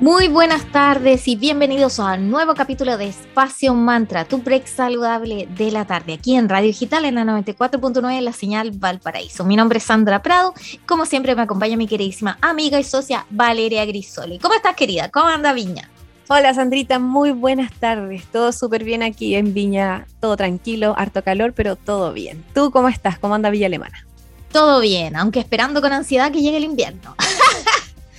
Muy buenas tardes y bienvenidos a un nuevo capítulo de Espacio Mantra, tu break saludable de la tarde, aquí en Radio Digital en la 94.9, la señal Valparaíso. Mi nombre es Sandra Prado, como siempre me acompaña mi queridísima amiga y socia Valeria Grisoli. ¿Cómo estás querida? ¿Cómo anda Viña? Hola Sandrita, muy buenas tardes. Todo súper bien aquí en Viña, todo tranquilo, harto calor, pero todo bien. ¿Tú cómo estás? ¿Cómo anda Villa Alemana? Todo bien, aunque esperando con ansiedad que llegue el invierno.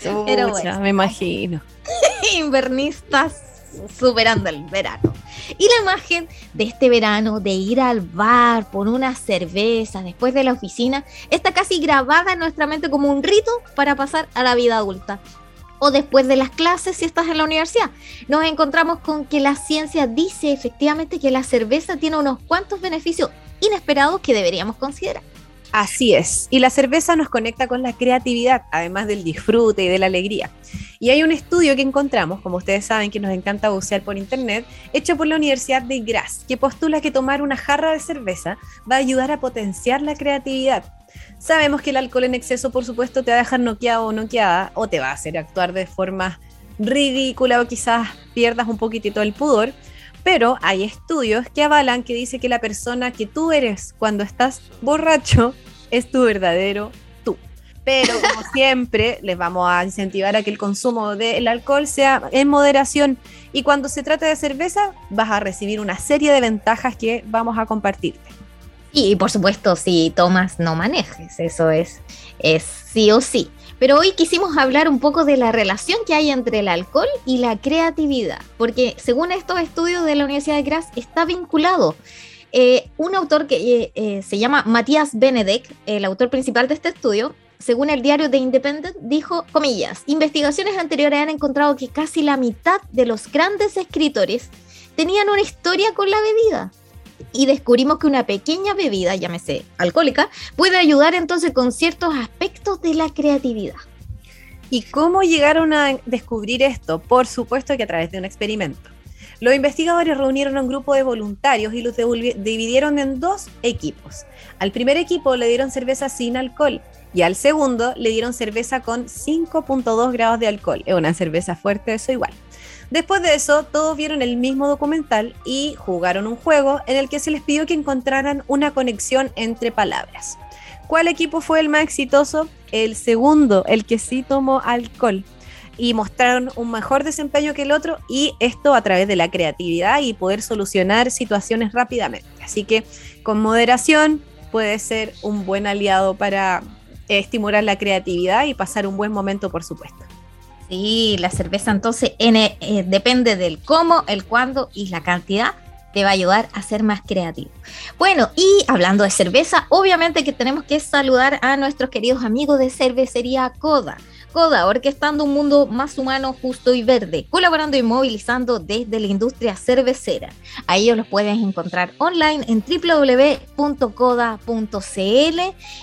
Pero bueno. me imagino. Invernistas superando el verano. Y la imagen de este verano, de ir al bar por una cerveza después de la oficina, está casi grabada en nuestra mente como un rito para pasar a la vida adulta. O después de las clases si estás en la universidad. Nos encontramos con que la ciencia dice efectivamente que la cerveza tiene unos cuantos beneficios inesperados que deberíamos considerar. Así es. Y la cerveza nos conecta con la creatividad, además del disfrute y de la alegría. Y hay un estudio que encontramos, como ustedes saben que nos encanta bucear por internet, hecho por la Universidad de Graz, que postula que tomar una jarra de cerveza va a ayudar a potenciar la creatividad. Sabemos que el alcohol en exceso, por supuesto, te va a dejar noqueado o noqueada, o te va a hacer actuar de forma ridícula o quizás pierdas un poquitito el pudor, pero hay estudios que avalan que dice que la persona que tú eres cuando estás borracho es tu verdadero tú. Pero como siempre, les vamos a incentivar a que el consumo del alcohol sea en moderación y cuando se trata de cerveza vas a recibir una serie de ventajas que vamos a compartirte. Y por supuesto, si tomas, no manejes, eso es, es sí o sí. Pero hoy quisimos hablar un poco de la relación que hay entre el alcohol y la creatividad, porque según estos estudios de la Universidad de Graz está vinculado. Eh, un autor que eh, eh, se llama Matías Benedek, el autor principal de este estudio, según el diario The Independent, dijo, comillas, investigaciones anteriores han encontrado que casi la mitad de los grandes escritores tenían una historia con la bebida y descubrimos que una pequeña bebida, llámese alcohólica, puede ayudar entonces con ciertos aspectos de la creatividad. ¿Y cómo llegaron a descubrir esto? Por supuesto que a través de un experimento. Los investigadores reunieron a un grupo de voluntarios y los dividieron en dos equipos. Al primer equipo le dieron cerveza sin alcohol y al segundo le dieron cerveza con 5.2 grados de alcohol. Es una cerveza fuerte, eso igual. Después de eso, todos vieron el mismo documental y jugaron un juego en el que se les pidió que encontraran una conexión entre palabras. ¿Cuál equipo fue el más exitoso? El segundo, el que sí tomó alcohol. Y mostraron un mejor desempeño que el otro y esto a través de la creatividad y poder solucionar situaciones rápidamente. Así que con moderación puede ser un buen aliado para estimular la creatividad y pasar un buen momento, por supuesto. Sí, la cerveza entonces eh, depende del cómo, el cuándo y la cantidad te va a ayudar a ser más creativo. Bueno, y hablando de cerveza, obviamente que tenemos que saludar a nuestros queridos amigos de Cervecería Coda. Coda, orquestando un mundo más humano, justo y verde, colaborando y movilizando desde la industria cervecera. A ellos los puedes encontrar online en www.coda.cl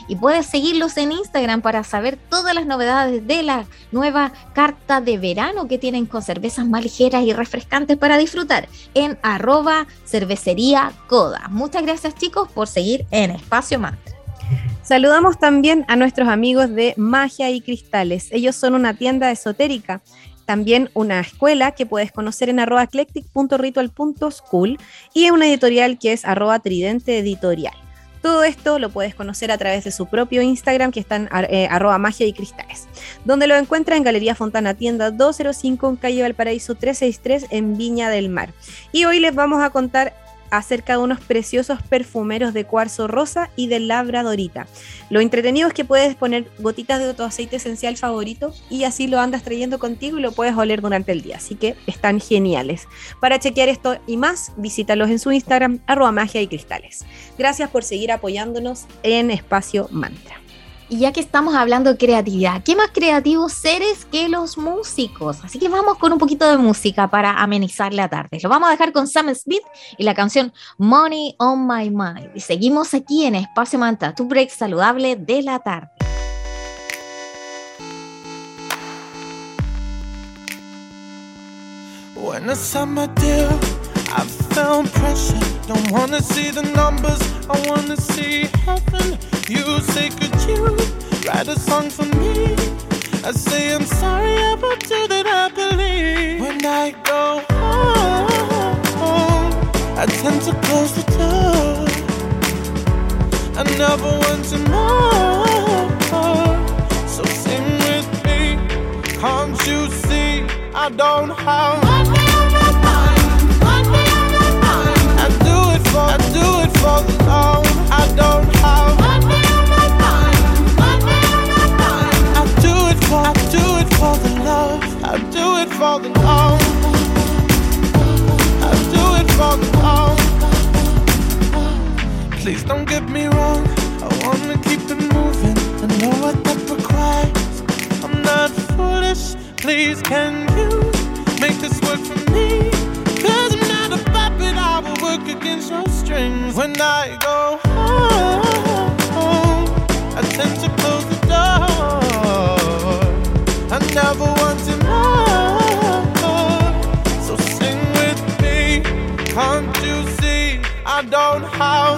y puedes seguirlos en Instagram para saber todas las novedades de la nueva carta de verano que tienen con cervezas más ligeras y refrescantes para disfrutar en arroba cervecería Coda. Muchas gracias chicos por seguir en Espacio Mantra. Saludamos también a nuestros amigos de Magia y Cristales. Ellos son una tienda esotérica, también una escuela que puedes conocer en arroba eclectic.ritual.school y una editorial que es arroba tridente editorial. Todo esto lo puedes conocer a través de su propio Instagram que está en eh, arroba magia y cristales, donde lo encuentra en Galería Fontana Tienda 205 en calle Valparaíso 363 en Viña del Mar. Y hoy les vamos a contar acerca de unos preciosos perfumeros de cuarzo rosa y de labradorita. Lo entretenido es que puedes poner gotitas de tu aceite esencial favorito y así lo andas trayendo contigo y lo puedes oler durante el día. Así que están geniales. Para chequear esto y más, visítalos en su Instagram, arroba magia y cristales. Gracias por seguir apoyándonos en Espacio Mantra. Y ya que estamos hablando de creatividad, ¿qué más creativos seres que los músicos? Así que vamos con un poquito de música para amenizar la tarde. Lo vamos a dejar con Sam Smith y la canción Money on My Mind. Y seguimos aquí en Espacio Manta, tu break saludable de la tarde. When summer deal, I pressure. Don't wanna see the numbers, I. You say, could you write a song for me? I say, I'm sorry about you that I believe. When I go home, I tend to close the door. I never want to know. So sing with me, can't you see? I don't have. I do it for, I do it for the love. I don't have. Please don't get me wrong. I wanna keep it moving. I know what that requires. I'm not foolish. Please, can you make this work for me? Cause I'm not a puppet. I will work against your strings. When I go home, I tend to close the door. I never want to I don't have.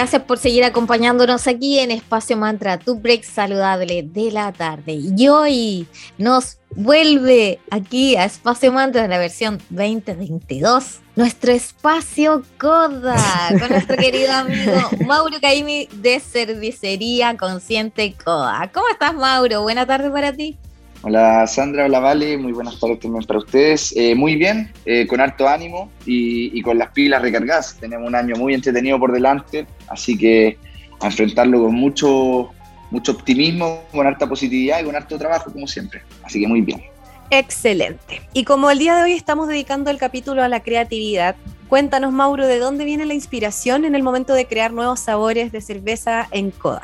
Gracias por seguir acompañándonos aquí en Espacio Mantra, tu break saludable de la tarde. Y hoy nos vuelve aquí a Espacio Mantra en la versión 2022, nuestro espacio Coda, con nuestro querido amigo Mauro Caimi de Cervecería Consciente Coda. ¿Cómo estás, Mauro? Buena tarde para ti. Hola Sandra, hola Vale, muy buenas tardes también para ustedes. Eh, muy bien, eh, con harto ánimo y, con las pilas recargadas. Tenemos un año muy entretenido por delante, así que a enfrentarlo con mucho, mucho optimismo, con harta positividad y con harto trabajo, como siempre. Así que muy bien. Excelente. Y como el día de hoy estamos dedicando el capítulo a la creatividad, cuéntanos, Mauro, ¿de dónde viene la inspiración en el momento de crear nuevos sabores de cerveza en Coda?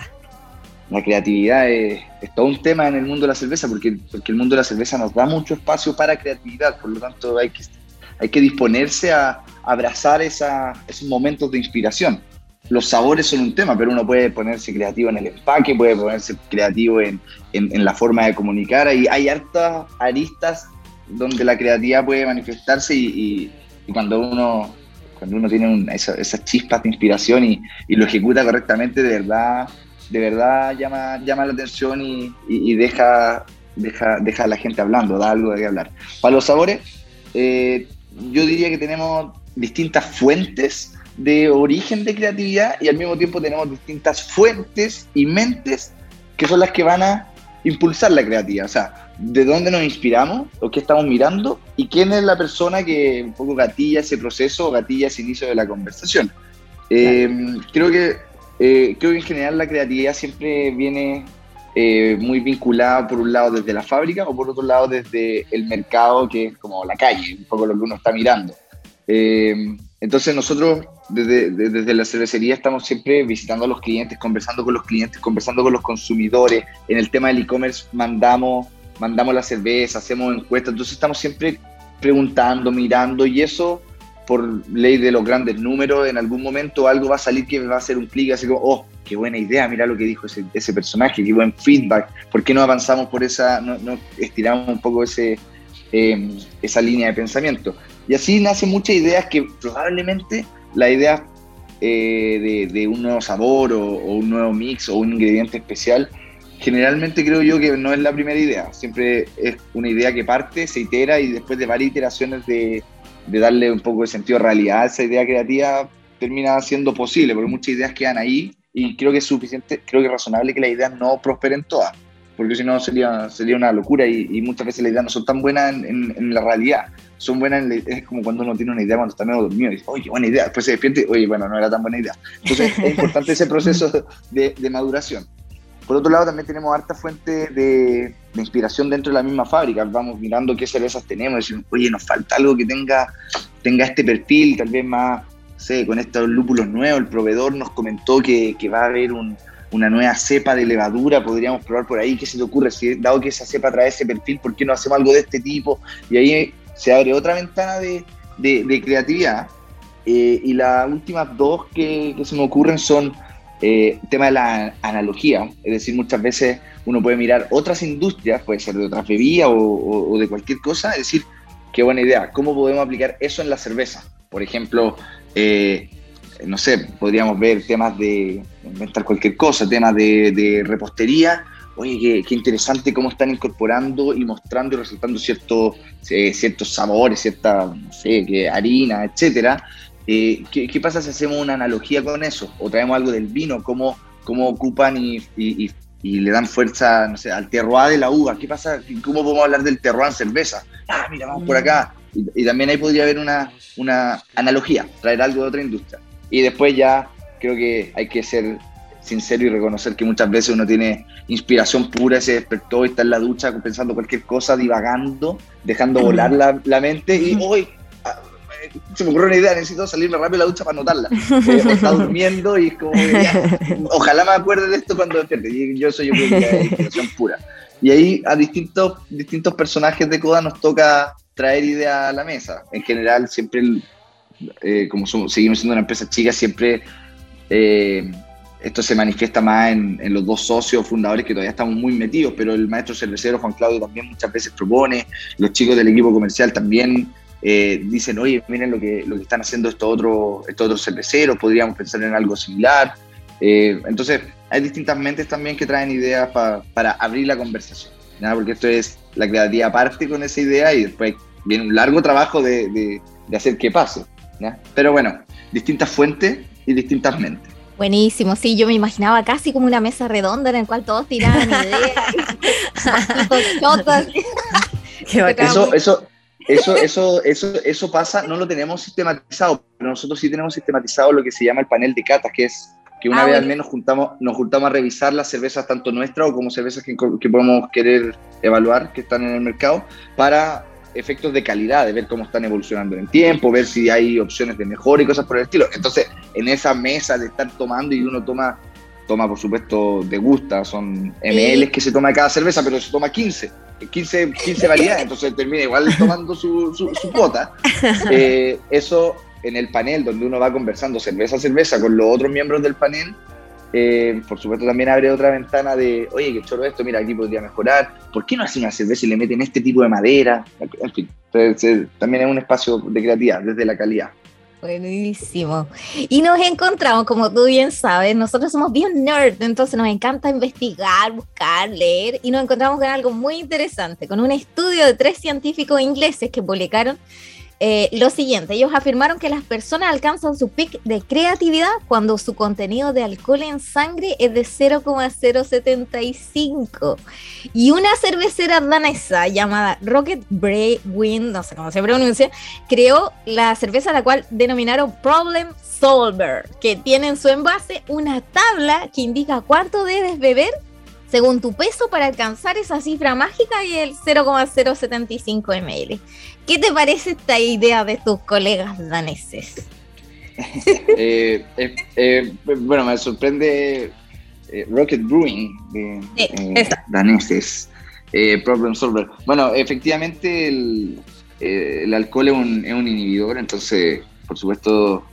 La creatividad es, todo un tema en el mundo de la cerveza, porque, porque el mundo de la cerveza nos da mucho espacio para creatividad, por lo tanto hay que, hay que disponerse a abrazar esos momentos de inspiración. Los sabores son un tema, pero uno puede ponerse creativo en el empaque, puede ponerse creativo en, en, la forma de comunicar. Hay, hay hartas aristas donde la creatividad puede manifestarse y, y, y cuando uno cuando uno tiene esa, esas chispas de inspiración y, y, lo ejecuta correctamente, de verdad, de verdad llama, llama la atención y, y, y deja, deja, deja a la gente hablando, da algo de qué hablar. Para los sabores, eh, yo diría que tenemos distintas fuentes de origen de creatividad y al mismo tiempo tenemos distintas fuentes y mentes que son las que van a impulsar la creatividad. O sea, de dónde nos inspiramos o qué estamos mirando y quién es la persona que un poco gatilla ese proceso o gatilla ese inicio de la conversación. Eh, creo que eh, creo que en general la creatividad siempre viene eh, muy vinculado por un lado desde la fábrica o por otro lado desde el mercado, que es como la calle, un poco lo que uno está mirando. Eh, entonces nosotros desde, desde, la cervecería estamos siempre visitando a los clientes, conversando con los clientes, conversando con los consumidores. En el tema del e-commerce mandamos, mandamos la cerveza, hacemos encuestas, entonces estamos siempre preguntando, mirando y eso por ley de los grandes números, en algún momento algo va a salir que va a hacer un clic, así como, oh, qué buena idea, mira lo que dijo ese, ese personaje, qué buen feedback, ¿por qué no avanzamos por esa, no, no estiramos un poco ese, eh, esa línea de pensamiento? Y así nacen muchas ideas que probablemente la idea eh, de, un nuevo sabor o, un nuevo mix o un ingrediente especial, generalmente creo yo que no es la primera idea. Siempre es una idea que parte, se itera y después de varias iteraciones de, de darle un poco de sentido realidad a esa idea creativa, termina siendo posible, porque muchas ideas quedan ahí y creo que es suficiente, creo que es razonable que las ideas no prosperen todas, porque si no sería, sería una locura y, muchas veces las ideas no son tan buenas en, en la realidad son buenas, es como cuando uno tiene una idea cuando está medio dormido y dice, oye, buena idea, después se despierte, oye, bueno, no era tan buena idea. Entonces es importante ese proceso de, de, maduración. Por otro lado, también tenemos harta fuente de, de, inspiración dentro de la misma fábrica. Vamos mirando qué cervezas tenemos decimos, oye, nos falta algo que tenga, tenga este perfil, tal vez más, sé, con estos lúpulos nuevos. El proveedor nos comentó que, que va a haber un, una nueva cepa de levadura, podríamos probar por ahí, ¿qué se te ocurre? Si, dado que esa cepa trae ese perfil, ¿por qué no hacemos algo de este tipo? Y ahí se abre otra ventana de, de, creatividad. Eh, y las últimas dos que, que, se me ocurren son eh, tema de la analogía, es decir, muchas veces uno puede mirar otras industrias, puede ser de otras bebidas o, de cualquier cosa, es decir, qué buena idea, ¿cómo podemos aplicar eso en la cerveza? Por ejemplo, eh, no sé, podríamos ver temas de inventar cualquier cosa, temas de, repostería, oye, qué, interesante cómo están incorporando y mostrando y resaltando ciertos, eh, ciertos sabores, cierta, no sé, que harina, etcétera. Eh, ¿qué, pasa si hacemos una analogía con eso? O traemos algo del vino, cómo, cómo ocupan y, y, le dan fuerza, no sé, al terroir de la uva. ¿Qué pasa? ¿Cómo podemos hablar del terroir en cerveza? Ah, mira, vamos por acá. Y, también ahí podría haber una, una analogía, traer algo de otra industria. Y después ya creo que hay que ser sincero y reconocer que muchas veces uno tiene inspiración pura, se despertó y está en la ducha pensando cualquier cosa, divagando, dejando volar la, mente y hoy se me ocurrió una idea, necesito salirme rápido de la ducha para anotarla. Eh, está durmiendo y como, ojalá me acuerde de esto cuando despierte. Y yo soy yo inspiración pura. Y ahí a distintos, distintos personajes de Coda nos toca traer ideas a la mesa. En general, siempre, eh, como seguimos siendo una empresa chica, siempre eh, esto se manifiesta más en, los dos socios fundadores que todavía estamos muy metidos, pero el maestro cervecero Juan Claudio también muchas veces propone, los chicos del equipo comercial también eh, dicen, oye, miren lo que, lo que están haciendo estos otros, estos otros cerveceros, podríamos pensar en algo similar. Eh, entonces, hay distintas mentes también que traen ideas para abrir la conversación, porque esto es la creatividad parte con esa idea y después viene un largo trabajo de, de, hacer que pase. Pero bueno, distintas fuentes y distintas mentes. Buenísimo, sí, yo me imaginaba casi como una mesa redonda en la cual todos tiraban ideas, eso, eso, eso, eso, eso, eso pasa, no lo tenemos sistematizado, pero nosotros sí tenemos sistematizado lo que se llama el panel de catas, que es que una ah, vez al menos juntamos, nos juntamos a revisar las cervezas, tanto nuestras o como cervezas que, que podemos querer evaluar, que están en el mercado, para efectos de calidad, de ver cómo están evolucionando en tiempo, ver si hay opciones de mejora y cosas por el estilo. Entonces, en esa mesa de estar tomando y uno toma, toma por supuesto, de gusta, son ml que se toma cada cerveza, pero se toma 15, 15, 15 variedades, entonces termina igual tomando su, su, cuota. Eh, eso en el panel donde uno va conversando cerveza a cerveza con los otros miembros del panel, eh, por supuesto, también abre otra ventana de, oye, qué choro esto, mira, aquí podría mejorar. ¿Por qué no hacen una cerveza y le meten este tipo de madera? En fin, entonces, también es un espacio de creatividad desde la calidad. Buenísimo. Y nos encontramos, como tú bien sabes, nosotros somos bien nerd, entonces nos encanta investigar, buscar, leer, y nos encontramos con algo muy interesante, con un estudio de tres científicos ingleses que publicaron eh, lo siguiente, ellos afirmaron que las personas alcanzan su pic de creatividad cuando su contenido de alcohol en sangre es de 0,075. Y una cervecera danesa llamada Rocket Wind, no sé cómo se pronuncia, creó la cerveza la cual denominaron Problem Solver, que tiene en su envase una tabla que indica cuánto debes beber según tu peso para alcanzar esa cifra mágica y el 0,075 ml. ¿Qué te parece esta idea de tus colegas daneses? Eh, eh, eh, bueno, me sorprende Rocket Brewing de daneses, Problem Solver. Bueno, efectivamente el, el alcohol es un, es un, inhibidor, entonces, por supuesto,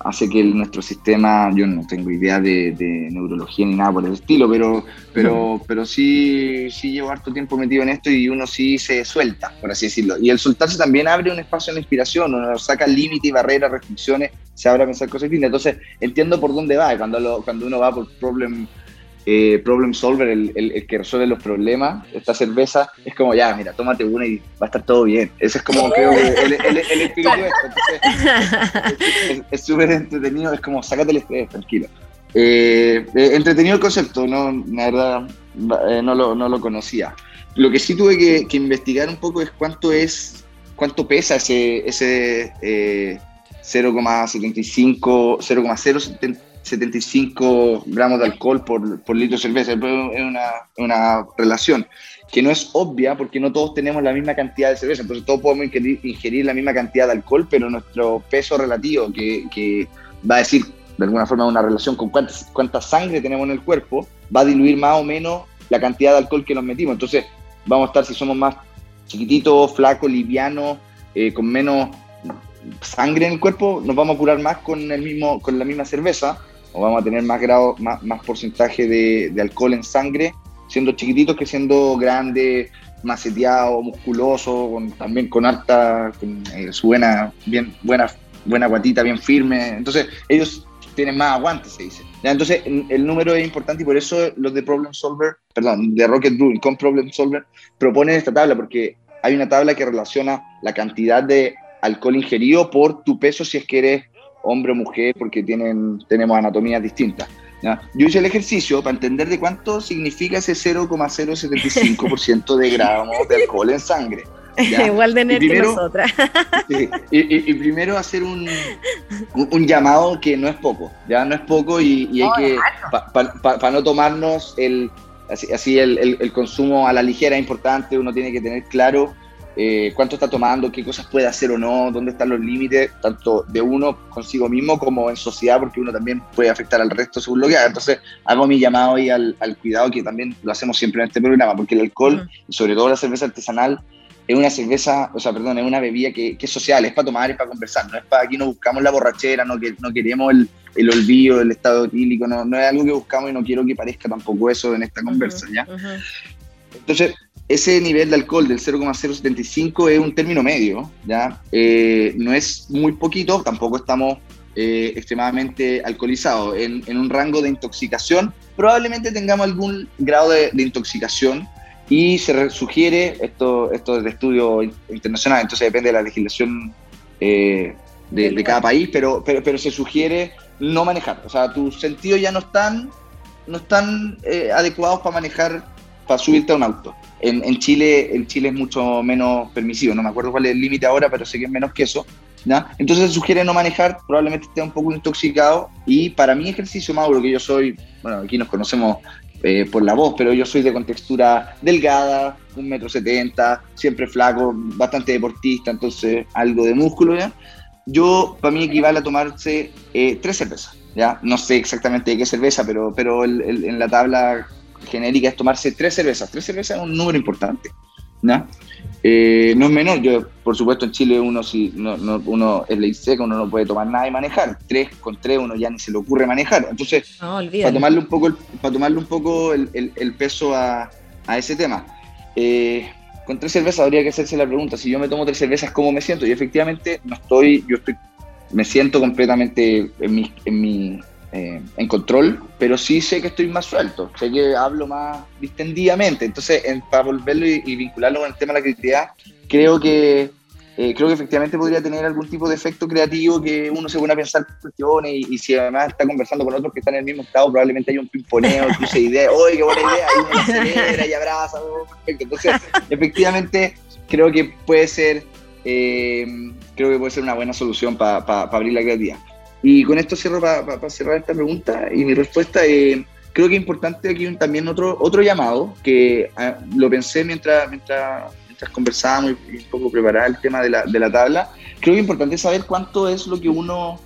hace que nuestro sistema, yo no tengo idea de, neurología ni nada por el estilo, pero, pero, pero sí, sí llevo harto tiempo metido en esto y uno sí se suelta, por así decirlo. Y el soltarse también abre un espacio de inspiración, uno saca límite y barreras, restricciones, se abre a pensar cosas distintas. Entonces entiendo por dónde va, cuando, cuando uno va por problem eh, problem solver, el, el, que resuelve los problemas, esta cerveza, es como, ya, mira, tómate una y va a estar todo bien. Ese es como, creo, el, el, espíritu de esto. es súper entretenido, es como, sácate el estrés, tranquilo. Eh, eh, entretenido el concepto, ¿no? la verdad, no lo, no lo conocía. Lo que sí tuve que, que, investigar un poco es cuánto es, cuánto pesa ese, ese 0,75, 0,075 75 gramos de alcohol por, por litro de cerveza. Es una, una, relación que no es obvia porque no todos tenemos la misma cantidad de cerveza. Entonces todos podemos ingerir, la misma cantidad de alcohol, pero nuestro peso relativo, que, que va a decir de alguna forma una relación con cuánta, cuánta sangre tenemos en el cuerpo, va a diluir más o menos la cantidad de alcohol que nos metimos. Entonces vamos a estar, si somos más chiquititos, flacos, livianos, eh, con menos sangre en el cuerpo, nos vamos a curar más con, el mismo, con la misma cerveza o vamos a tener más grado, más, más porcentaje de, alcohol en sangre, siendo chiquititos que siendo grandes, maceteado, musculoso, con, también con harta, con eh, su buena, bien, buena, buena guatita bien firme. Entonces, ellos tienen más aguante, se dice. ¿Ya? Entonces, el número es importante y por eso los de Problem Solver, perdón, de Rocket Brewing con Problem Solver, proponen esta tabla, porque hay una tabla que relaciona la cantidad de alcohol ingerido por tu peso si es que eres hombre o mujer, porque tienen, tenemos anatomías distintas. Yo hice el ejercicio para entender de cuánto significa ese 0,075% de gramos de alcohol en sangre. Igual de nerd que nosotras. y, primero hacer un, un, llamado que no es poco, ya no es poco y, hay que, para no tomarnos el, así, así el, el, el, consumo a la ligera es importante, uno tiene que tener claro eh, cuánto está tomando, qué cosas puede hacer o no, dónde están los límites, tanto de uno consigo mismo como en sociedad, porque uno también puede afectar al resto según lo que haga. Entonces, hago mi llamado ahí al, cuidado, que también lo hacemos siempre en este programa, porque el alcohol, y sobre todo la cerveza artesanal, es una cerveza, o sea, perdón, es una bebida que, es social, es para tomar, es para conversar, no es para aquí no buscamos la borrachera, no, que, no queremos el, el olvido, el estado etílico, no, no es algo que buscamos y no quiero que parezca tampoco eso en esta conversa, ¿ya? Entonces, ese nivel de alcohol del 0,075 es un término medio, ¿ya? Eh, no es muy poquito, tampoco estamos eh, extremadamente alcoholizados. En, un rango de intoxicación, probablemente tengamos algún grado de, intoxicación y se sugiere, esto, esto es de estudio internacional, entonces depende de la legislación eh, de, cada país, pero, pero, pero se sugiere no manejar. O sea, tus sentidos ya no están, no están adecuados para manejar para subirte a un auto. En, Chile, en Chile es mucho menos permisivo, no me acuerdo cuál es el límite ahora, pero sé que es menos que eso. Entonces sugiere no manejar, probablemente esté un poco intoxicado. Y para mi ejercicio, Mauro, que yo soy, bueno, aquí nos conocemos eh, por la voz, pero yo soy de contextura delgada, un metro setenta, siempre flaco, bastante deportista, entonces algo de músculo. Yo, para mí equivale a tomarse eh, tres cervezas, ¿ya? No sé exactamente de qué cerveza, pero en la tabla genérica es tomarse tres cervezas. Tres cervezas es un número importante. ¿no? Eh, no es menor, yo por supuesto en Chile uno si no, no, uno es ley seca, uno no puede tomar nada y manejar. Tres con tres uno ya ni se le ocurre manejar. Entonces, para tomarle un poco el, para tomarle un poco el, el, peso a, a, ese tema. Eh, con tres cervezas habría que hacerse la pregunta, si yo me tomo tres cervezas, ¿cómo me siento? Y efectivamente no estoy, yo estoy, me siento completamente en mi, en mi eh, en control, pero sí sé que estoy más suelto, sé que hablo más distendidamente. Entonces, para volverlo y, vincularlo con el tema de la creatividad, creo que eh, creo que efectivamente podría tener algún tipo de efecto creativo que uno se pone a pensar cuestiones y, si además está conversando con otros que están en el mismo estado, probablemente hay un pimponeo, cruce ideas, oye, qué buena idea, y y abraza, oh, perfecto. Entonces, efectivamente, creo que puede ser, eh, creo que puede ser una buena solución para abrir la creatividad. Y con esto cierro para cerrar esta pregunta y mi respuesta. Eh, creo que es importante aquí también otro, otro llamado, que ah, lo pensé mientras, mientras, mientras conversábamos y, un poco preparar el tema de la, de la tabla, creo que es importante saber cuánto es lo que uno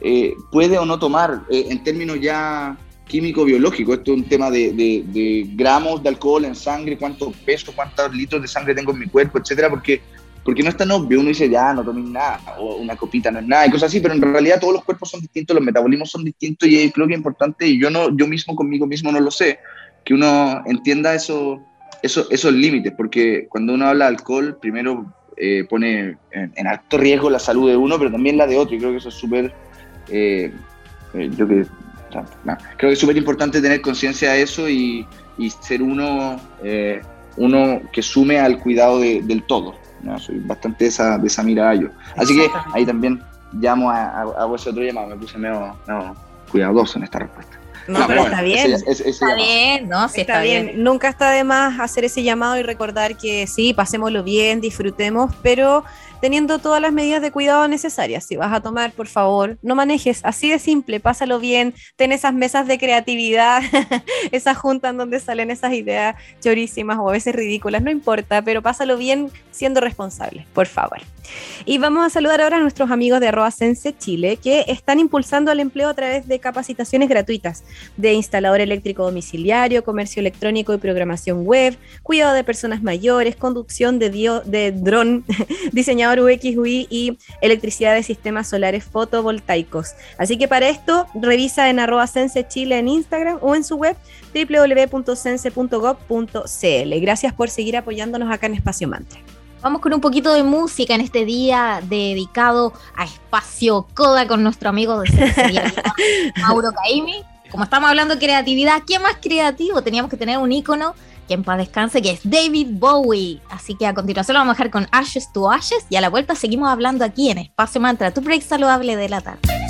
eh, puede o no tomar eh, en términos ya químico-biológico. Esto es un tema de, de, gramos de alcohol en sangre, cuánto peso, cuántos litros de sangre tengo en mi cuerpo, etcétera, porque, porque no es tan obvio. Uno dice, ya, no tomes nada, o una copita no es nada, y cosas así, pero en realidad todos los cuerpos son distintos, los metabolismos son distintos, y creo que es importante, y yo, no, yo mismo conmigo mismo no lo sé, que uno entienda eso, eso, esos límites, porque cuando uno habla de alcohol, primero eh, pone en, alto riesgo la salud de uno, pero también la de otro, y creo que eso es súper... Eh, eh, yo que creo que es súper importante tener conciencia de eso y, ser uno, eh, uno que sume al cuidado del todo. Soy bastante de esa, de esa mirada yo. Así que ahí también llamo a, a, ese otro llamado, me puse medio, cuidadoso en esta respuesta. No, pero está bien. está bien, ¿no? Sí, está, bien. Nunca está de más hacer ese llamado y recordar que sí, pasémoslo bien, disfrutemos, pero teniendo todas las medidas de cuidado necesarias. Si vas a tomar, por favor, no manejes, así de simple, pásalo bien, ten esas mesas de creatividad, esas juntas donde salen esas ideas chorísimas o a veces ridículas, no importa, pero pásalo bien siendo responsable, por favor. Y vamos a saludar ahora a nuestros amigos de arroba Sense Chile que están impulsando el empleo a través de capacitaciones gratuitas de instalador eléctrico domiciliario, comercio electrónico y programación web, cuidado de personas mayores, conducción de, de dron, diseñador UX, UI y electricidad de sistemas solares fotovoltaicos. Así que para esto revisa en arroba Sense Chile en Instagram o en su web www.sense.gov.cl. Gracias por seguir apoyándonos acá en Espacio Mantra. Vamos con un poquito de música en este día dedicado a Espacio Coda con nuestro amigo de Mauro Caimi. Como estamos hablando de creatividad, ¿qué más creativo? Teníamos que tener un ícono que en paz descanse, que es David Bowie. Así que a continuación lo vamos a dejar con Ashes to Ashes y a la vuelta seguimos hablando aquí en Espacio Mantra, tu break saludable de la tarde.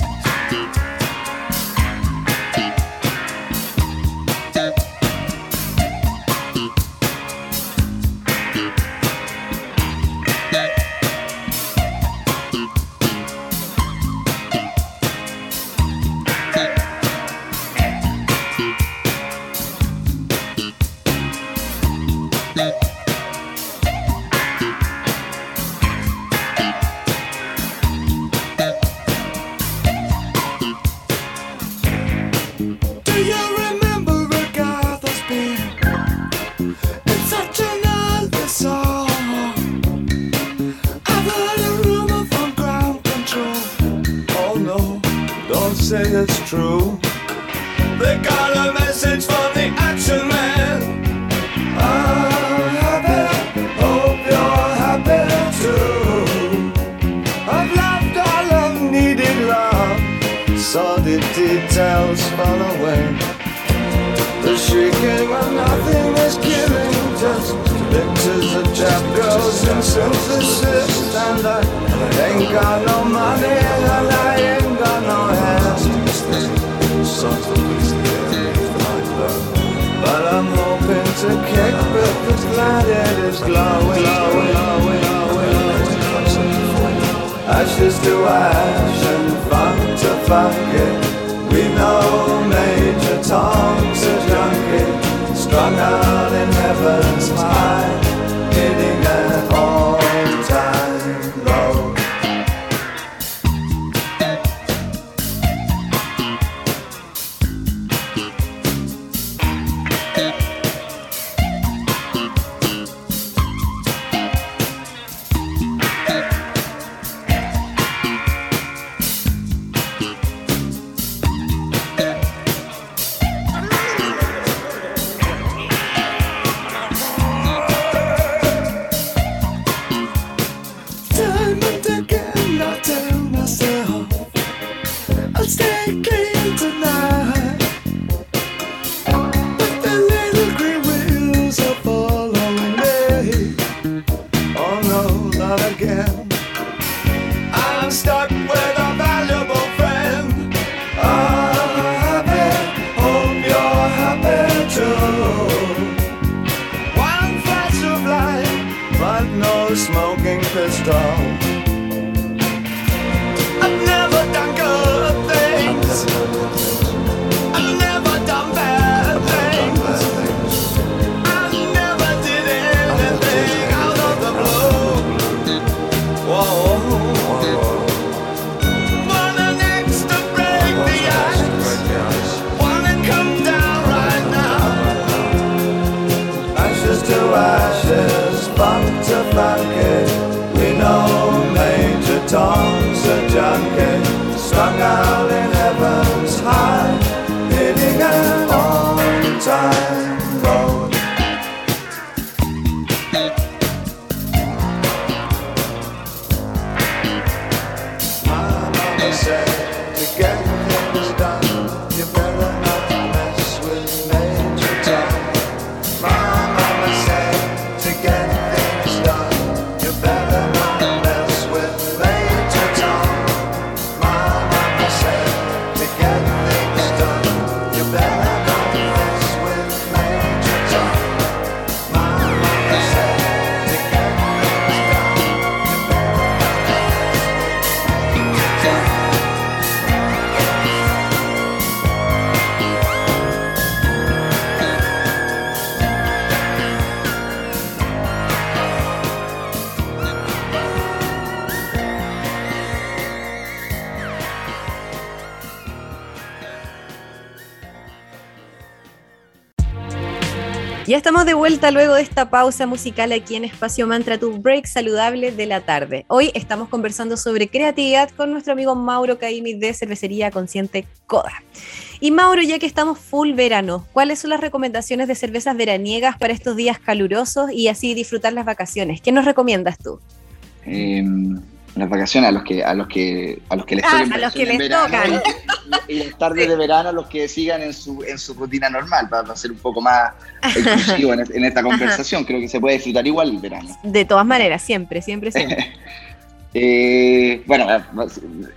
another. And I ain't got no money and I ain't got no hands. Songs that. But I'm hoping to kick with this light that is glowing, glowing, glowing, glowing. Ashes to ash and fuck to fuck it. We know Major Tom's a junkie, strung out in heaven's high. Ya estamos de vuelta luego de esta pausa musical aquí en Espacio Mantra, tu break saludable de la tarde. Hoy estamos conversando sobre creatividad con nuestro amigo Mauro Caimi de Cervecería Consciente Coda. Y Mauro, ya que estamos full verano, ¿cuáles son las recomendaciones de cervezas veraniegas para estos días calurosos y así disfrutar las vacaciones? ¿Qué nos recomiendas tú? Eh, las vacaciones a los que a los que a los que les Ah, a los que les tocan. y, las tardes de verano a los que sigan en su en su rutina normal para, ser un poco más exclusivo en esta conversación creo que se puede disfrutar igual el verano De todas maneras, siempre, siempre, siempre. Eh, bueno, eh,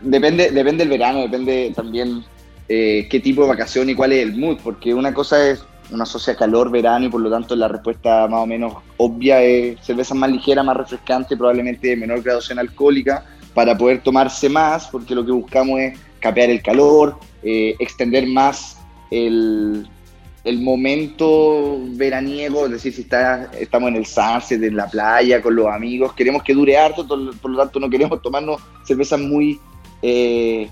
depende, depende del verano, depende también eh, qué tipo de vacación y cuál es el mood, porque una cosa es uno asocia calor, verano y por lo tanto la respuesta más o menos obvia es cerveza más ligera, más refrescante, probablemente de menor graduación alcohólica, para poder tomarse más, porque lo que buscamos es capear el calor, eh, extender más el, el momento veraniego, es decir, si está, estamos en el sunset, en la playa, con los amigos, queremos que dure harto, to- por lo tanto no queremos tomarnos cervezas muy, eh,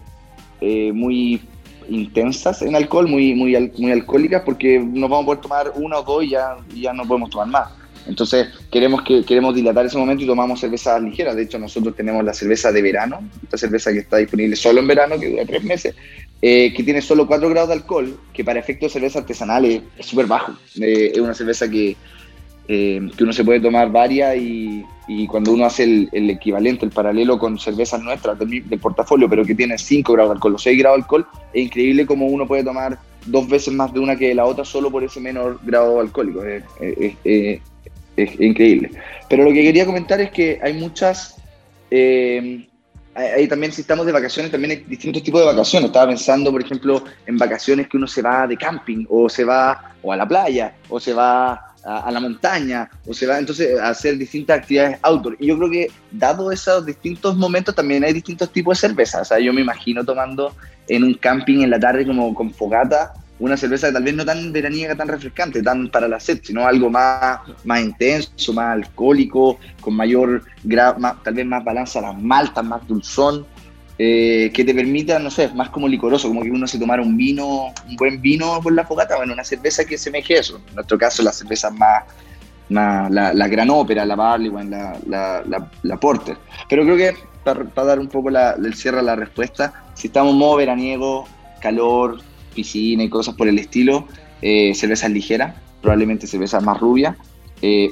eh, muy intensas en alcohol, muy, muy, muy alcohólicas, porque nos vamos a poder tomar una o dos y ya, ya no podemos tomar más. Entonces queremos, que, queremos dilatar ese momento y tomamos cervezas ligeras. De hecho, nosotros tenemos la cerveza de verano, esta cerveza que está disponible solo en verano, que dura tres meses, eh, que tiene solo 4 grados de alcohol, que para efectos de cerveza artesanal es es súper bajo. Eh, es una cerveza que, eh, que uno se puede tomar varias y, y cuando uno hace el, el equivalente, el paralelo con cervezas nuestras del, portafolio, pero que tienen 5 grados de alcohol o 6 grados de alcohol, es increíble como uno puede tomar dos veces más de una que de la otra solo por ese menor grado alcohólico. Es, es- es- es increíble. Pero lo que quería comentar es que hay muchas... eh, hay también, si estamos de vacaciones, también hay distintos tipos de vacaciones. Estaba pensando, por ejemplo, en vacaciones que uno se va de camping, o se va o a la playa, o se va a, la montaña, o se va entonces a hacer distintas actividades outdoor. Y yo creo que, dado esos distintos momentos, también hay distintos tipos de cervezas. O sea, yo me imagino tomando en un camping en la tarde, como con fogata, una cerveza tal vez no tan veraniega, tan refrescante, tan para la sed, sino algo más, más intenso, más alcohólico, con mayor, gra- tal vez más balanza a las maltas, más dulzón, eh, que te permita, no sé, más como licoroso, como que uno se tomara un vino, un buen vino por la fogata, bueno, una cerveza que semeje eso. En nuestro caso, las cervezas más, más la, la gran ópera, la barley, la, la, la, porter. Pero creo que para, para dar un poco el cierre a la respuesta, si estamos en modo veraniego, calor, piscina y cosas por el estilo, eh, cervezas ligeras, probablemente cervezas más rubias. Eh,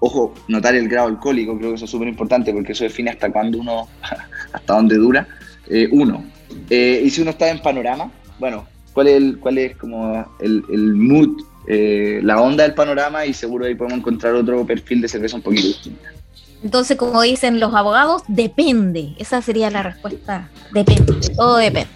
ojo, notar el grado alcohólico, creo que eso es súper importante porque eso define hasta cuándo uno, hasta dónde dura. Eh, uno. Eh, y si uno está en panorama, bueno, ¿cuál es, cuál es como el, el mood, eh, la onda del panorama? Y seguro ahí podemos encontrar otro perfil de cerveza un poquito distinto. Entonces, como dicen los abogados, depende. Esa sería la respuesta. Depende. Todo depende.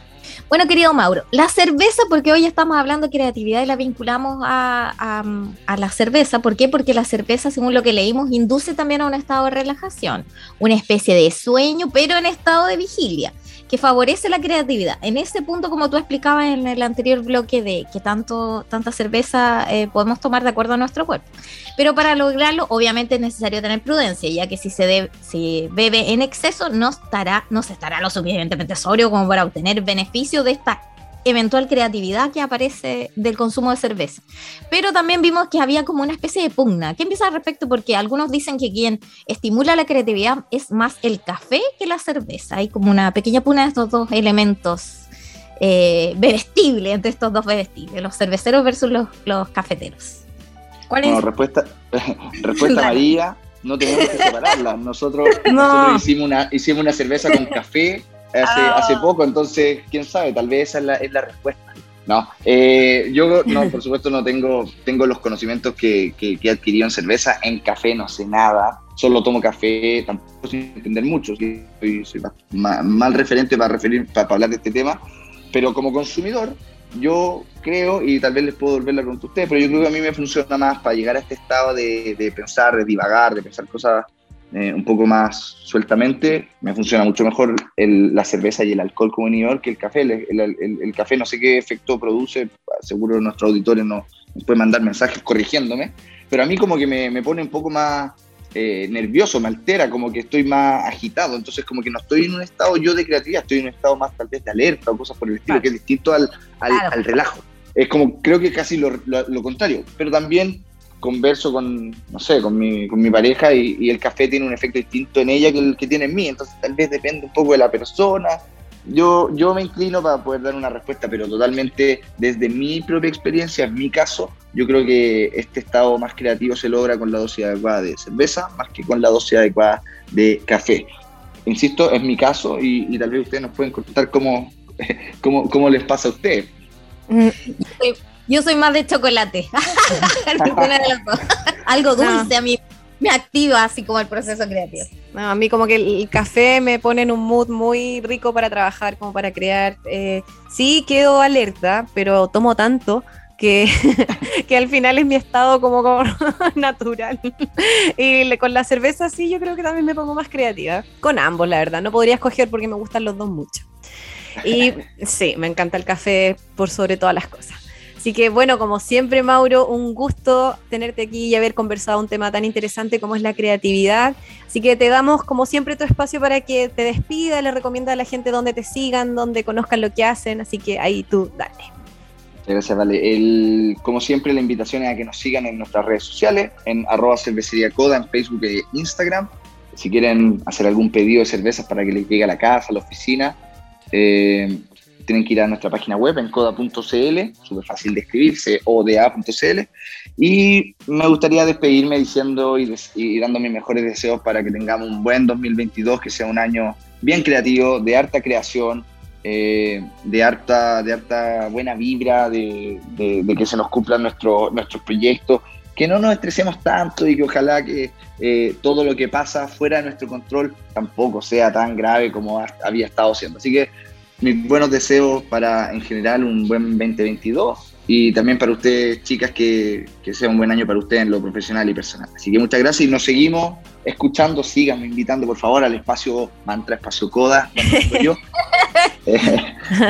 Bueno, querido Mauro, la cerveza, porque hoy estamos hablando de creatividad y la vinculamos a, a, a, la cerveza. ¿Por qué? Porque la cerveza, según lo que leímos, induce también a un estado de relajación, una especie de sueño, pero en estado de vigilia, que favorece la creatividad. En ese punto, como tú explicabas en el anterior bloque, de que tanto, tanta cerveza eh, podemos tomar de acuerdo a nuestro cuerpo. Pero para lograrlo, obviamente es necesario tener prudencia, ya que si se, debe, si bebe en exceso, no, estará, no se estará lo suficientemente sobrio como para obtener beneficio de esta eventual creatividad que aparece del consumo de cerveza. Pero también vimos que había como una especie de pugna. ¿Qué piensas al respecto? Porque algunos dicen que quien estimula la creatividad es más el café que la cerveza. Hay como una pequeña pugna de estos dos elementos eh, bebestibles, entre estos dos bebestibles, los cerveceros versus los, cafeteros. ¿Cuál es? respuesta, respuesta María, no tenemos que separarla. Nosotros, nosotros hicimos, una, hicimos una cerveza con café hace, ah. hace poco, entonces, quién sabe, tal vez esa es la, es la respuesta. No, eh, yo no, por supuesto no tengo, tengo los conocimientos que, que, he adquirido en cerveza, en café no sé nada, solo tomo café, tampoco sin entender mucho, soy, soy mal, referente para, referir, para, hablar de este tema, pero como consumidor yo creo, y tal vez les puedo volver la pregunta a ustedes, pero yo creo que a mí me funciona más para llegar a este estado de, de pensar, de divagar, de pensar cosas eh, un poco más sueltamente, me funciona mucho mejor la cerveza y el alcohol como inhibidor que el café. El, café no sé qué efecto produce, seguro nuestros auditores nos, nos pueden mandar mensajes corrigiéndome, pero a mí como que me, me pone un poco más eh, nervioso, me altera, como que estoy más agitado, entonces como que no estoy en un estado yo de creatividad, estoy en un estado más tal vez de alerta o cosas por el estilo, que es distinto al, al, relajo. Es como, creo que casi lo, lo contrario, pero también converso con, no sé, con mi, con mi pareja y, el café tiene un efecto distinto en ella que el que tiene en mí, entonces tal vez depende un poco de la persona. Yo, yo me inclino para poder dar una respuesta, pero totalmente desde mi propia experiencia, en mi caso, yo creo que este estado más creativo se logra con la dosis adecuada de cerveza más que con la dosis adecuada de café. Insisto, es mi caso y, tal vez ustedes nos pueden contar cómo, cómo, cómo les pasa a ustedes. Mm, yo soy más de chocolate. Algo dulce a mí me activa así como el proceso creativo. a mí como que el, café me pone en un mood muy rico para trabajar, como para crear. Eh, sí, quedo alerta, pero tomo tanto que, que al final es mi estado como, como natural. y con la cerveza sí, yo creo que también me pongo más creativa. Con ambos, la verdad. No podría escoger porque me gustan los dos mucho. Y sí, me encanta el café por sobre todas las cosas. Así que bueno, como siempre, Mauro, un gusto tenerte aquí y haber conversado un tema tan interesante como es la creatividad. Así que te damos, como siempre, tu espacio para que te despida, le recomienda a la gente donde te sigan, donde conozcan lo que hacen. Así que ahí tú, dale. Gracias, Vale. El, como siempre, la invitación es a que nos sigan en nuestras redes sociales, en arroba cervecería en Facebook e Instagram. Si quieren hacer algún pedido de cervezas para que les llegue a la casa, a la oficina, eh, tienen que ir a nuestra página web en coda.cl, súper fácil de escribirse, oda.cl. Y me gustaría despedirme diciendo y, dando mis mejores deseos para que tengamos un buen 2022, que sea un año bien creativo, de harta creación, eh, de, harta, de harta buena vibra, de, que se nos cumplan nuestros nuestros proyectos, que no nos estresemos tanto y que ojalá que eh, todo lo que pasa fuera de nuestro control tampoco sea tan grave como había estado siendo. Así que mis buenos deseos para en general un buen 2022 y también para ustedes, chicas, que, que, sea un buen año para ustedes en lo profesional y personal. Así que muchas gracias y nos seguimos escuchando. Síganme invitando, por favor, al espacio Mantra, espacio Coda. Yo. Eh,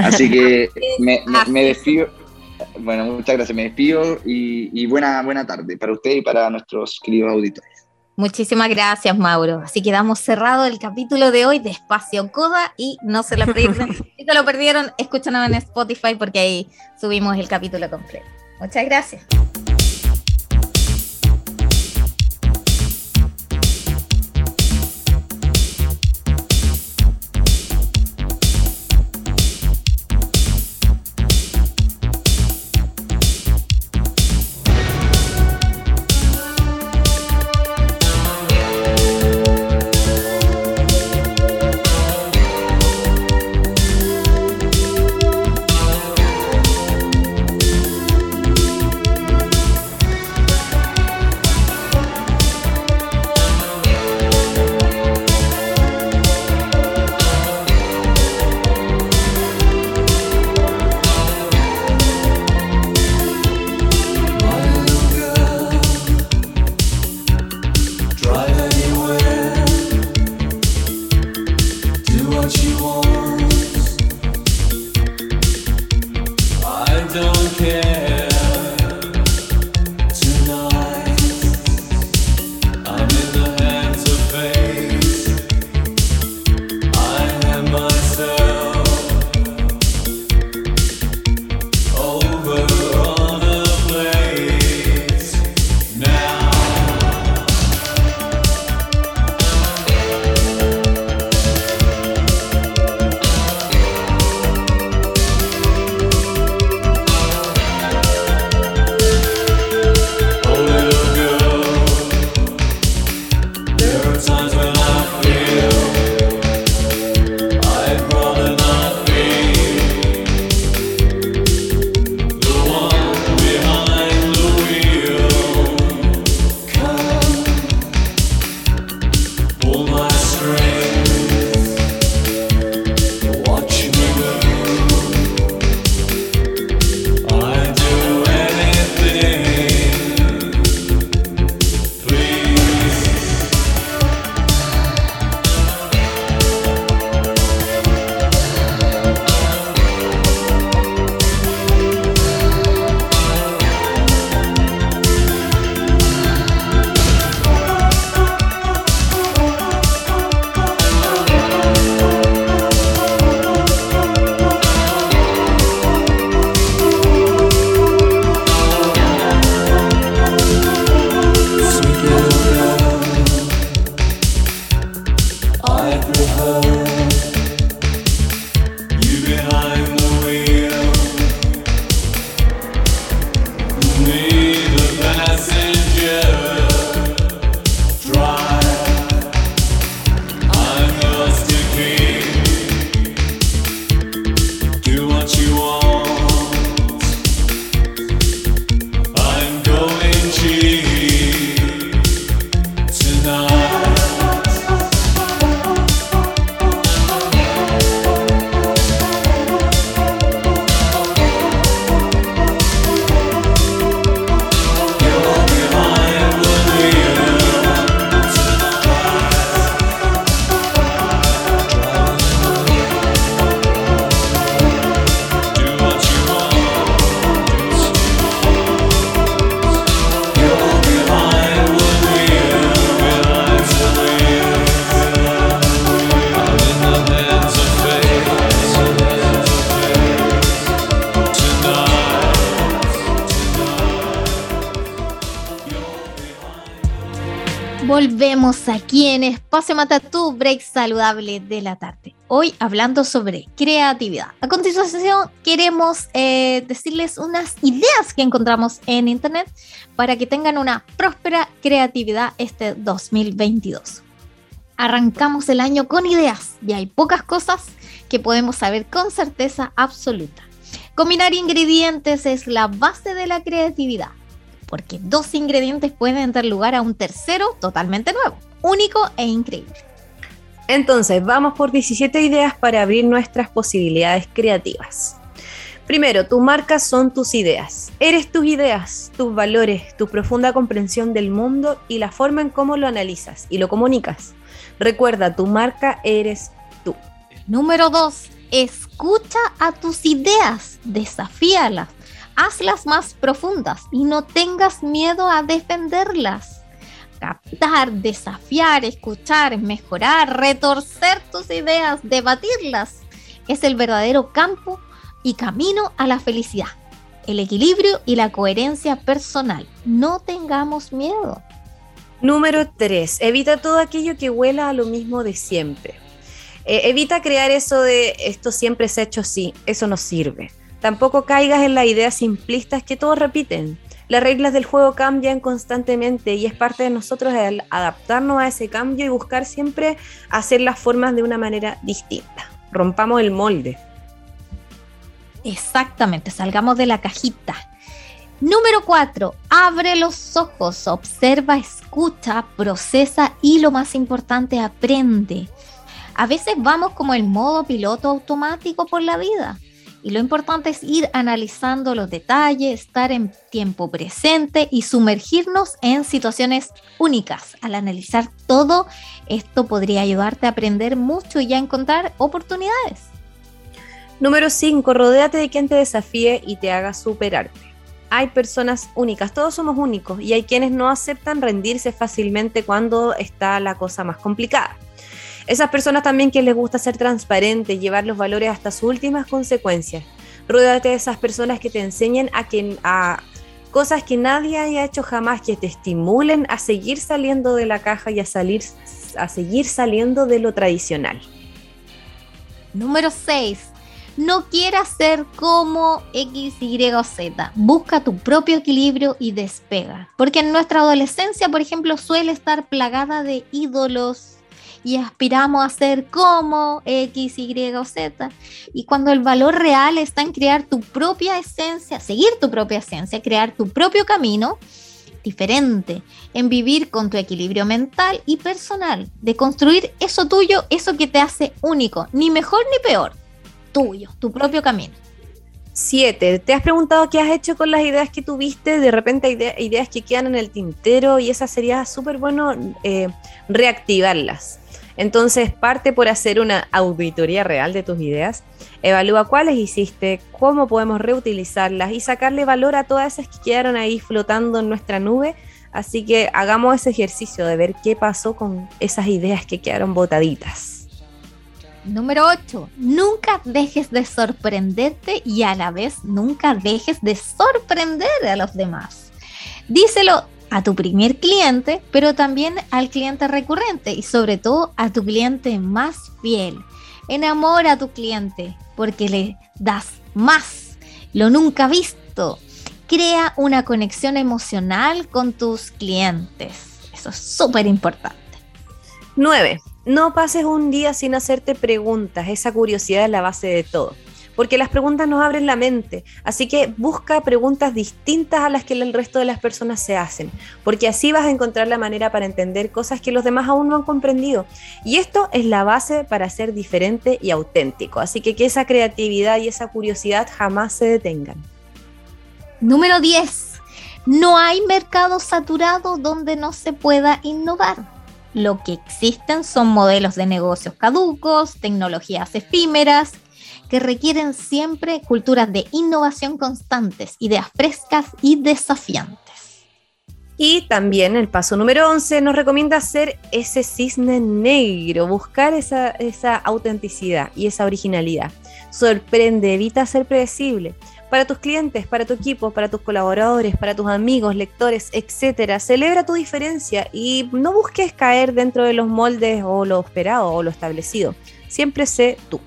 así que me, me, despido. Bueno, muchas gracias. Me despido y, y buena, buena tarde para usted y para nuestros queridos auditores. Muchísimas gracias, Mauro. Así que damos cerrado el capítulo de hoy de Espacio Coda y no se lo pierdan. si se lo perdieron, escúchanlo en Spotify porque ahí subimos el capítulo completo. Muchas gracias. Mata tu Break Saludable de la tarde. Hoy hablando sobre creatividad. A continuación queremos eh, decirles unas ideas que encontramos en internet para que tengan una próspera creatividad este 2022. Arrancamos el año con ideas y hay pocas cosas que podemos saber con certeza absoluta. Combinar ingredientes es la base de la creatividad porque dos ingredientes pueden dar lugar a un tercero totalmente nuevo, único e increíble. Entonces, vamos por 17 ideas para abrir nuestras posibilidades creativas. Primero, tu marca son tus ideas. Eres tus ideas, tus valores, tu profunda comprensión del mundo y la forma en cómo lo analizas y lo comunicas. Recuerda, tu marca eres tú. Número 2. Escucha a tus ideas, desafíalas, hazlas más profundas y no tengas miedo a defenderlas. Captar, desafiar, escuchar, mejorar, retorcer tus ideas, debatirlas, es el verdadero campo y camino a la felicidad, el equilibrio y la coherencia personal. No tengamos miedo. Número 3. Evita todo aquello que huela a lo mismo de siempre. Eh, evita crear eso de esto siempre se ha hecho así, eso no sirve. Tampoco caigas en las ideas simplistas que todos repiten. Las reglas del juego cambian constantemente y es parte de nosotros el adaptarnos a ese cambio y buscar siempre hacer las formas de una manera distinta. Rompamos el molde. Exactamente, salgamos de la cajita. Número 4. Abre los ojos, observa, escucha, procesa y lo más importante, aprende. A veces vamos como el modo piloto automático por la vida y lo importante es ir analizando los detalles, estar en tiempo presente y sumergirnos en situaciones únicas. Al analizar todo, esto podría ayudarte a aprender mucho y a encontrar oportunidades. Número 5. Rodéate de quien te desafíe y te haga superarte. Hay personas únicas, todos somos únicos y hay quienes no aceptan rendirse fácilmente cuando está la cosa más complicada. Esas personas también que les gusta ser transparente, llevar los valores hasta sus últimas consecuencias. Ródate de esas personas que te enseñen a, que, a cosas que nadie haya hecho jamás, que te estimulen a seguir saliendo de la caja y a, salir, a seguir saliendo de lo tradicional. Número 6. No quieras ser como X, Y o Z. Busca tu propio equilibrio y despega. Porque en nuestra adolescencia, por ejemplo, suele estar plagada de ídolos, y aspiramos a ser como X, Y o Z. Y cuando el valor real está en crear tu propia esencia, seguir tu propia esencia, crear tu propio camino diferente, en vivir con tu equilibrio mental y personal, de construir eso tuyo, eso que te hace único, ni mejor ni peor, tuyo, tu propio camino. Siete, ¿te has preguntado qué has hecho con las ideas que tuviste? De repente hay ideas que quedan en el tintero y esa sería súper bueno eh, reactivarlas. Entonces, parte por hacer una auditoría real de tus ideas. Evalúa cuáles hiciste, cómo podemos reutilizarlas y sacarle valor a todas esas que quedaron ahí flotando en nuestra nube. Así que hagamos ese ejercicio de ver qué pasó con esas ideas que quedaron botaditas. Número 8. Nunca dejes de sorprenderte y a la vez nunca dejes de sorprender a los demás. Díselo a tu primer cliente, pero también al cliente recurrente y sobre todo a tu cliente más fiel. Enamora a tu cliente porque le das más, lo nunca visto. Crea una conexión emocional con tus clientes. Eso es súper importante. 9. No pases un día sin hacerte preguntas. Esa curiosidad es la base de todo porque las preguntas nos abren la mente. Así que busca preguntas distintas a las que el resto de las personas se hacen, porque así vas a encontrar la manera para entender cosas que los demás aún no han comprendido. Y esto es la base para ser diferente y auténtico. Así que que esa creatividad y esa curiosidad jamás se detengan. Número 10. No hay mercado saturado donde no se pueda innovar. Lo que existen son modelos de negocios caducos, tecnologías efímeras que requieren siempre culturas de innovación constantes, ideas frescas y desafiantes. Y también el paso número 11 nos recomienda hacer ese cisne negro, buscar esa, esa autenticidad y esa originalidad. Sorprende, evita ser predecible, para tus clientes, para tu equipo, para tus colaboradores, para tus amigos, lectores, etcétera. Celebra tu diferencia y no busques caer dentro de los moldes o lo esperado o lo establecido. Siempre sé tú.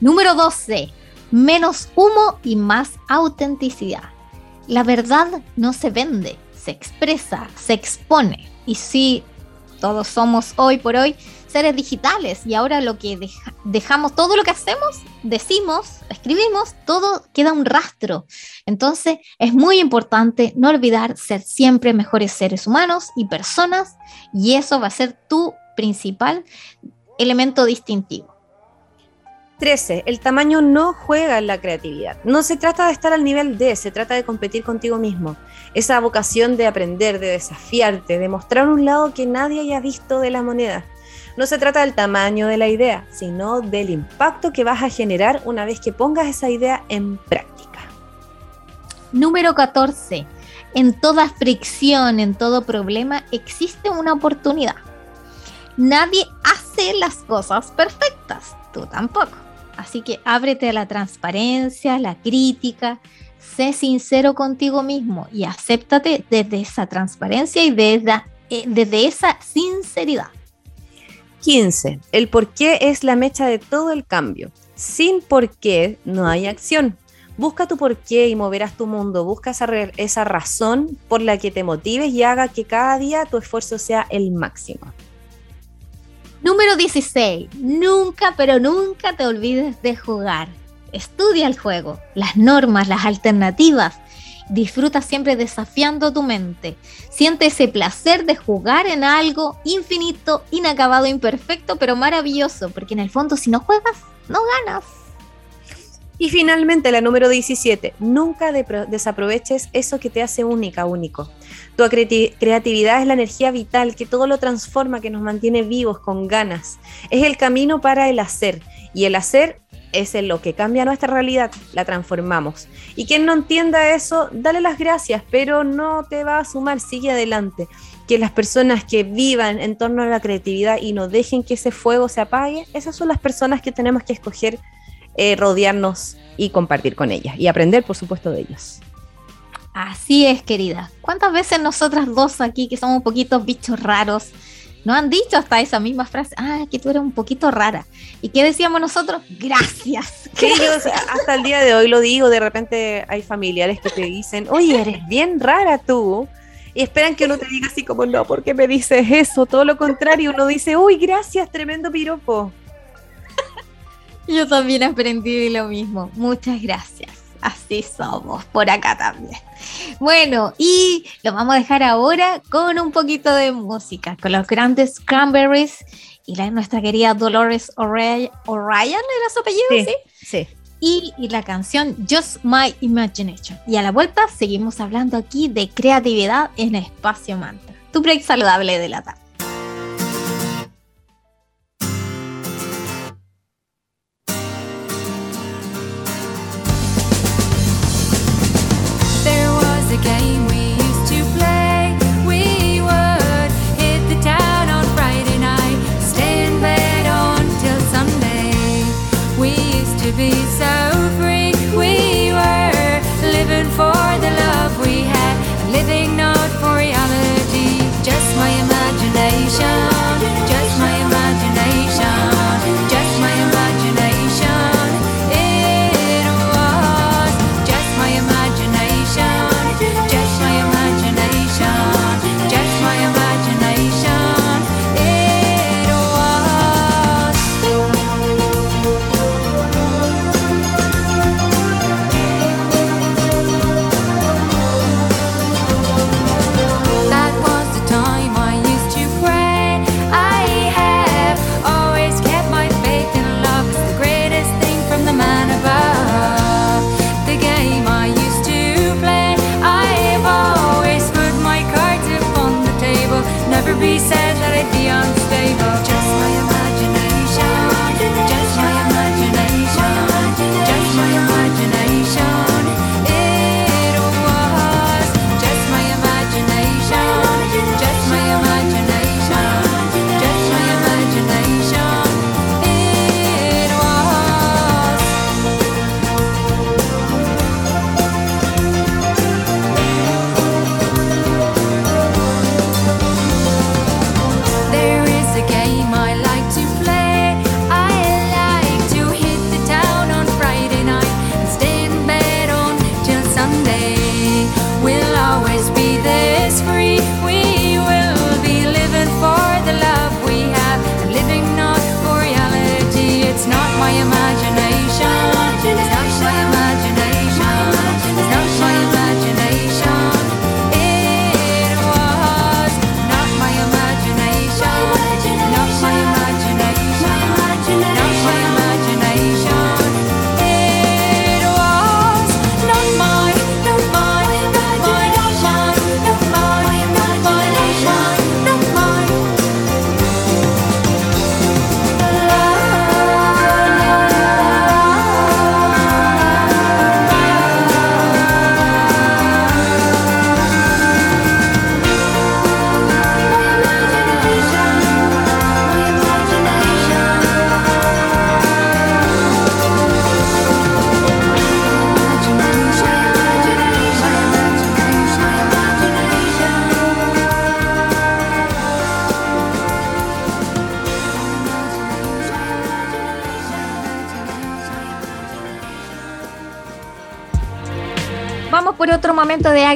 Número 12. Menos humo y más autenticidad. La verdad no se vende, se expresa, se expone. Y sí, todos somos hoy por hoy seres digitales y ahora lo que dejamos, todo lo que hacemos, decimos, escribimos, todo queda un rastro. Entonces es muy importante no olvidar ser siempre mejores seres humanos y personas y eso va a ser tu principal elemento distintivo. 13. El tamaño no juega en la creatividad. No se trata de estar al nivel de, se trata de competir contigo mismo. Esa vocación de aprender, de desafiarte, de mostrar un lado que nadie haya visto de la moneda. No se trata del tamaño de la idea, sino del impacto que vas a generar una vez que pongas esa idea en práctica. Número 14. En toda fricción, en todo problema, existe una oportunidad. Nadie hace las cosas perfectas, tú tampoco. Así que ábrete a la transparencia, la crítica, sé sincero contigo mismo y acéptate desde esa transparencia y desde, eh, esa sinceridad. 15. El por qué es la mecha de todo el cambio. Sin por qué no hay acción. Busca tu por qué y moverás tu mundo. Busca esa, esa razón por la que te motives y haga que cada día tu esfuerzo sea el máximo. Número 16. Nunca, pero nunca te olvides de jugar. Estudia el juego, las normas, las alternativas. Disfruta siempre desafiando tu mente. Siente ese placer de jugar en algo infinito, inacabado, imperfecto, pero maravilloso, porque en el fondo si no juegas, no ganas. Y finalmente la número 17, nunca desaproveches eso que te hace única, único. Tu creatividad es la energía vital que todo lo transforma, que nos mantiene vivos, con ganas. Es el camino para el hacer. Y el hacer es lo que cambia nuestra realidad, la transformamos. Y quien no entienda eso, dale las gracias, pero no te va a sumar, sigue adelante. Que las personas que vivan en torno a la creatividad y no dejen que ese fuego se apague, esas son las personas que tenemos que escoger eh, rodearnos y compartir con ellas y aprender, por supuesto, de ellos. Así es, querida. ¿Cuántas veces nosotras dos aquí, que somos un poquito bichos raros, nos han dicho hasta esa misma frase, ah, que tú eres un poquito rara. ¿Y qué decíamos nosotros? Gracias. Sí, yo hasta el día de hoy lo digo, de repente hay familiares que te dicen, oye, eres bien rara tú. Y esperan que uno te diga así como, no, ¿por qué me dices eso? Todo lo contrario, uno dice, uy, gracias, tremendo piropo. Yo también aprendí lo mismo. Muchas gracias. Así somos por acá también. Bueno, y lo vamos a dejar ahora con un poquito de música, con los grandes Cranberries y la, nuestra querida Dolores O'Ryan, ¿era su apellido? Sí, sí. Y, y, la canción Just My Imagination. Y a la vuelta seguimos hablando aquí de creatividad en Espacio Manta. Tu break saludable de la tarde.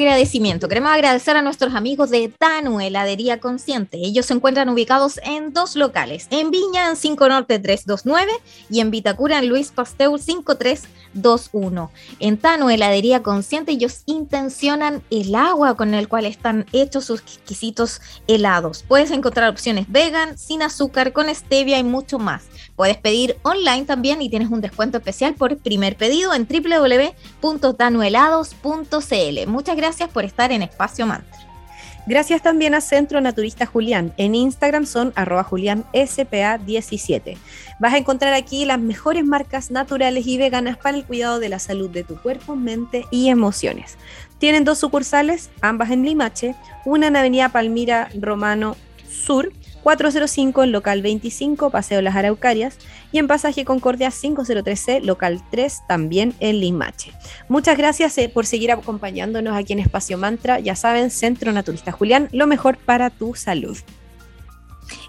Agradecimiento. Queremos agradecer a nuestros amigos de Tanu, heladería consciente. Ellos se encuentran ubicados en dos locales, en Viña en 5 Norte 329 y en Vitacura en Luis Pasteur 5321. En Tanu, heladería consciente, ellos intencionan el agua con el cual están hechos sus exquisitos helados. Puedes encontrar opciones vegan, sin azúcar, con stevia y mucho más. Puedes pedir online también y tienes un descuento especial por primer pedido en www.tanuhelados.cl. Muchas gracias por estar en Espacio Mantra. Gracias también a Centro Naturista Julián. En Instagram son arroba julianspa17. Vas a encontrar aquí las mejores marcas naturales y veganas para el cuidado de la salud de tu cuerpo, mente y emociones. Tienen dos sucursales, ambas en Limache, una en Avenida Palmira Romano Sur 405 en local 25, Paseo Las Araucarias, y en Pasaje Concordia 503C, local 3, también en Limache. Muchas gracias eh, por seguir acompañándonos aquí en Espacio Mantra. Ya saben, Centro Naturista Julián, lo mejor para tu salud.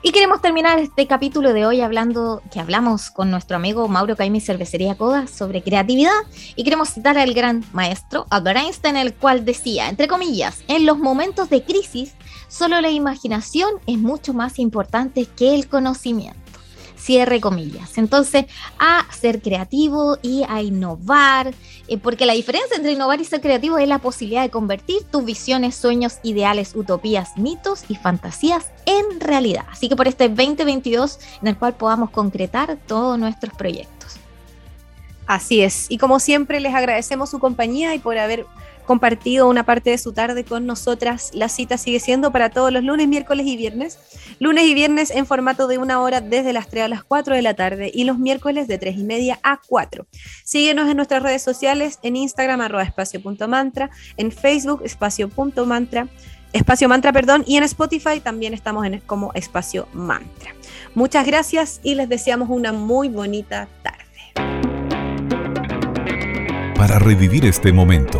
Y queremos terminar este capítulo de hoy hablando que hablamos con nuestro amigo Mauro Caimi Cervecería Coda sobre creatividad y queremos citar al gran maestro Albert Einstein, el cual decía, entre comillas, en los momentos de crisis solo la imaginación es mucho más importante que el conocimiento. Cierre comillas. Entonces, a ser creativo y a innovar, eh, porque la diferencia entre innovar y ser creativo es la posibilidad de convertir tus visiones, sueños, ideales, utopías, mitos y fantasías en realidad. Así que por este 2022 en el cual podamos concretar todos nuestros proyectos. Así es. Y como siempre, les agradecemos su compañía y por haber compartido una parte de su tarde con nosotras. La cita sigue siendo para todos los lunes, miércoles y viernes. Lunes y viernes en formato de una hora desde las 3 a las 4 de la tarde y los miércoles de 3 y media a 4. Síguenos en nuestras redes sociales, en Instagram arroba espacio.mantra, en Facebook espacio.mantra, espacio mantra, perdón, y en Spotify también estamos en, como espacio mantra. Muchas gracias y les deseamos una muy bonita tarde. Para revivir este momento,